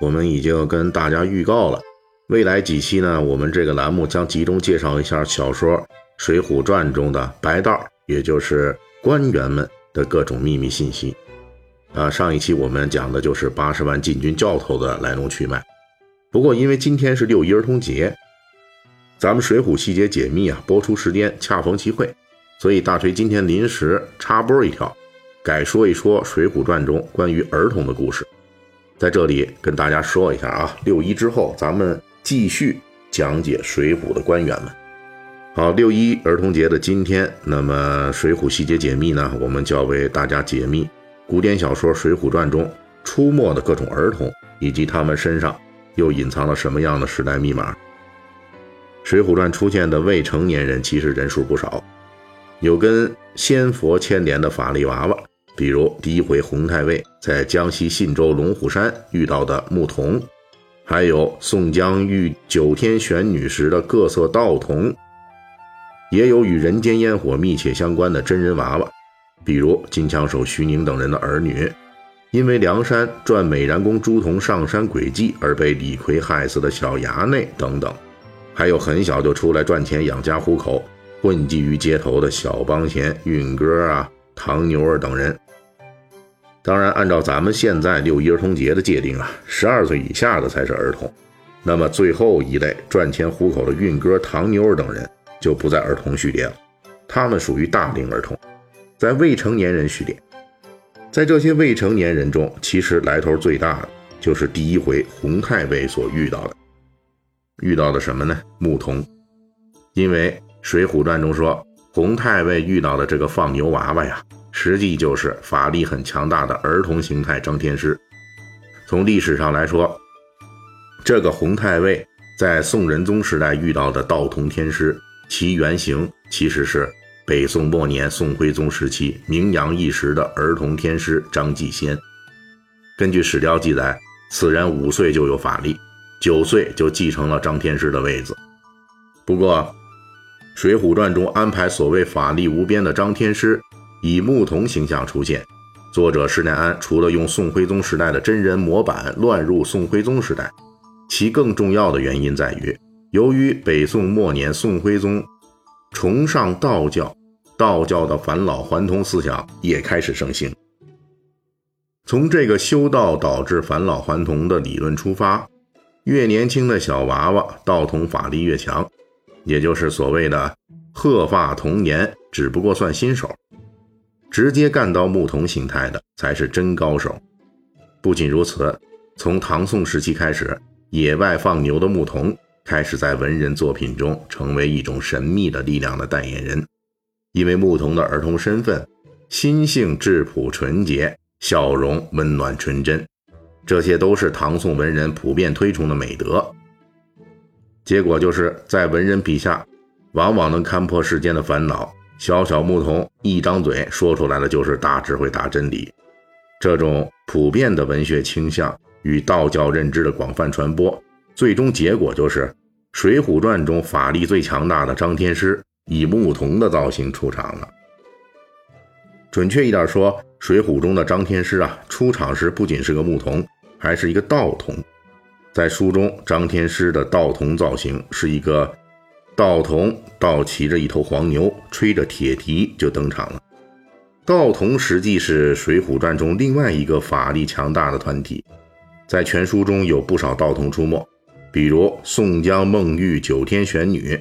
我们已经跟大家预告了，未来几期呢，我们这个栏目将集中介绍一下小说《水浒传》中的白道，也就是官员们的各种秘密信息。啊，上一期我们讲的就是八十万禁军教头的来龙去脉。不过因为今天是六一儿童节，咱们《水浒细节解密》啊播出时间恰逢其会，所以大锤今天临时插播一条。改说一说《水浒传》中关于儿童的故事，在这里跟大家说一下啊。六一之后，咱们继续讲解水浒的官员们。好，六一儿童节的今天，那么《水浒细节解密》呢，我们就要为大家解密古典小说《水浒传》中出没的各种儿童，以及他们身上又隐藏了什么样的时代密码。《水浒传》出现的未成年人其实人数不少，有跟仙佛牵连的法力娃娃。比如第一回洪太尉在江西信州龙虎山遇到的牧童，还有宋江遇九天玄女时的各色道童，也有与人间烟火密切相关的真人娃娃，比如金枪手徐宁等人的儿女，因为梁山赚美髯公朱仝上山诡计而被李逵害死的小衙内等等，还有很小就出来赚钱养家糊口、混迹于街头的小帮闲运哥啊、唐牛儿等人。当然，按照咱们现在六一儿童节的界定啊，十二岁以下的才是儿童。那么最后一类赚钱糊口的运哥、唐妞等人就不在儿童序列了，他们属于大龄儿童，在未成年人序列。在这些未成年人中，其实来头最大的就是第一回洪太尉所遇到的，遇到的什么呢？牧童。因为《水浒传》中说，洪太尉遇到的这个放牛娃娃呀。实际就是法力很强大的儿童形态张天师。从历史上来说，这个洪太尉在宋仁宗时代遇到的道童天师，其原型其实是北宋末年宋徽宗时期名扬一时的儿童天师张继先。根据史料记载，此人五岁就有法力，九岁就继承了张天师的位子。不过，《水浒传》中安排所谓法力无边的张天师。以牧童形象出现，作者施耐庵除了用宋徽宗时代的真人模板乱入宋徽宗时代，其更重要的原因在于，由于北宋末年宋徽宗崇尚道教，道教的返老还童思想也开始盛行。从这个修道导致返老还童的理论出发，越年轻的小娃娃道童法力越强，也就是所谓的鹤发童颜，只不过算新手。直接干到牧童形态的才是真高手。不仅如此，从唐宋时期开始，野外放牛的牧童开始在文人作品中成为一种神秘的力量的代言人。因为牧童的儿童身份，心性质朴纯洁，笑容温暖纯真，这些都是唐宋文人普遍推崇的美德。结果就是在文人笔下，往往能看破世间的烦恼。小小牧童一张嘴说出来的就是大智慧、大真理。这种普遍的文学倾向与道教认知的广泛传播，最终结果就是《水浒传》中法力最强大的张天师以牧童的造型出场了。准确一点说，《水浒》中的张天师啊，出场时不仅是个牧童，还是一个道童。在书中，张天师的道童造型是一个。道童倒骑着一头黄牛，吹着铁蹄就登场了。道童实际是《水浒传》中另外一个法力强大的团体，在全书中有不少道童出没，比如宋江、孟玉、九天玄女。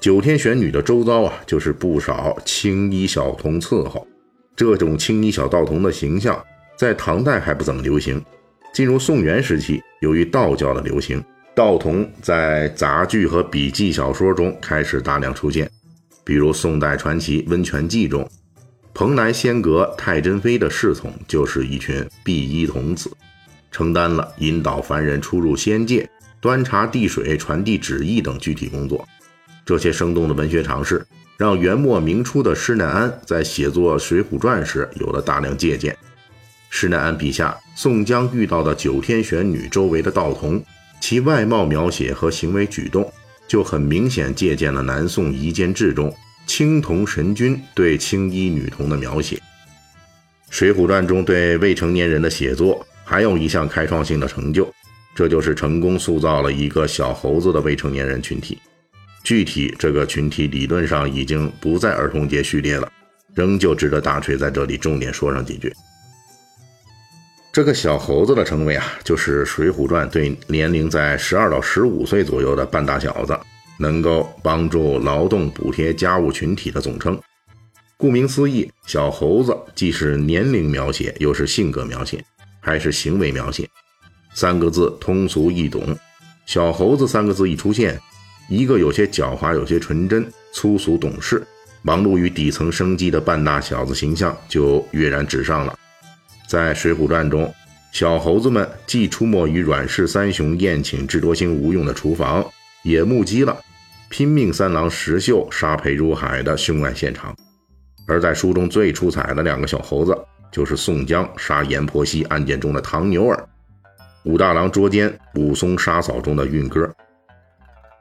九天玄女的周遭啊，就是不少青衣小童伺候。这种青衣小道童的形象，在唐代还不怎么流行。进入宋元时期，由于道教的流行。道童在杂剧和笔记小说中开始大量出现，比如宋代传奇《温泉记》中，蓬莱仙阁太真妃的侍从就是一群碧衣童子，承担了引导凡人出入仙界、端茶递水、传递旨意等具体工作。这些生动的文学尝试，让元末明初的施耐庵在写作《水浒传》时有了大量借鉴。施耐庵笔下宋江遇到的九天玄女周围的道童，其外貌描写和行为举动，就很明显借鉴了南宋《夷坚志》中青铜神君对青衣女童的描写。《水浒传》中对未成年人的写作还有一项开创性的成就，这就是成功塑造了一个小猴子的未成年人群体。具体这个群体理论上已经不在儿童节序列了，仍旧值得大锤在这里重点说上几句。这个小猴子的称谓啊，就是《水浒传》对年龄在十二到十五岁左右的半大小子，能够帮助劳动补贴家务群体的总称。顾名思义，小猴子既是年龄描写，又是性格描写，还是行为描写。三个字通俗易懂，“小猴子”三个字一出现。一个有些狡猾、有些纯真、粗俗懂事、忙碌于底层生计的半大小子形象就跃然纸上了。在《水浒传》中，小猴子们既出没于阮氏三雄宴请智多星吴用的厨房，也目击了拼命三郎石秀杀裴如海的凶案现场。而在书中最出彩的两个小猴子，就是宋江杀阎婆惜案件中的唐牛儿，武大郎捉奸武松杀嫂中的运哥。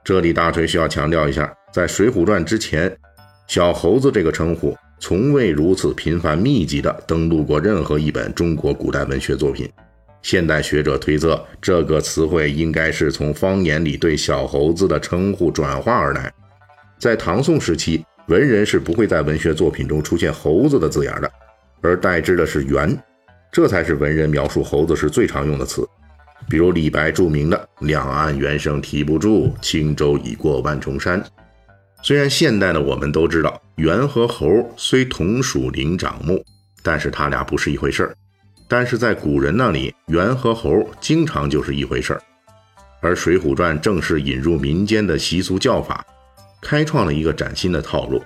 这里大锤需要强调一下，在《水浒传》之前，“小猴子”这个称呼从未如此频繁密集地登录过任何一本中国古代文学作品。现代学者推测，这个词汇应该是从方言里对小猴子的称呼转化而来。在唐宋时期，文人是不会在文学作品中出现“猴子”的字眼的，而代之的是“猿”，这才是文人描述猴子时最常用的词。比如李白著名的“两岸猿声啼不住，轻舟已过万重山”。虽然现代的我们都知道，猿和猴虽同属灵长目，但是它俩不是一回事儿。但是在古人那里，猿和猴经常就是。一回事儿。而《水浒传》正是。引入民间的习俗叫法，开创了一个崭新的套路，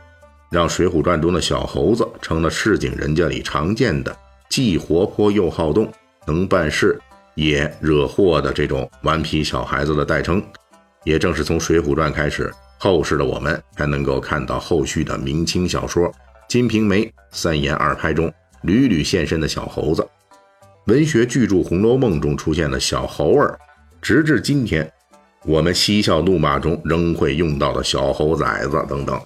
让《水浒传》中的小猴子成了市井人家里常见的既活泼又好动，能办事。也惹祸的这种顽皮小孩子的代称，也正是。从《水浒传》开始，后世的我们还能够看到后续的明清小说《金瓶梅》三言二拍中屡屡现身的小猴子，文学巨著《红楼梦》中出现的小猴儿，直至今天，我们嬉笑怒骂中仍会用到的小猴崽子等等。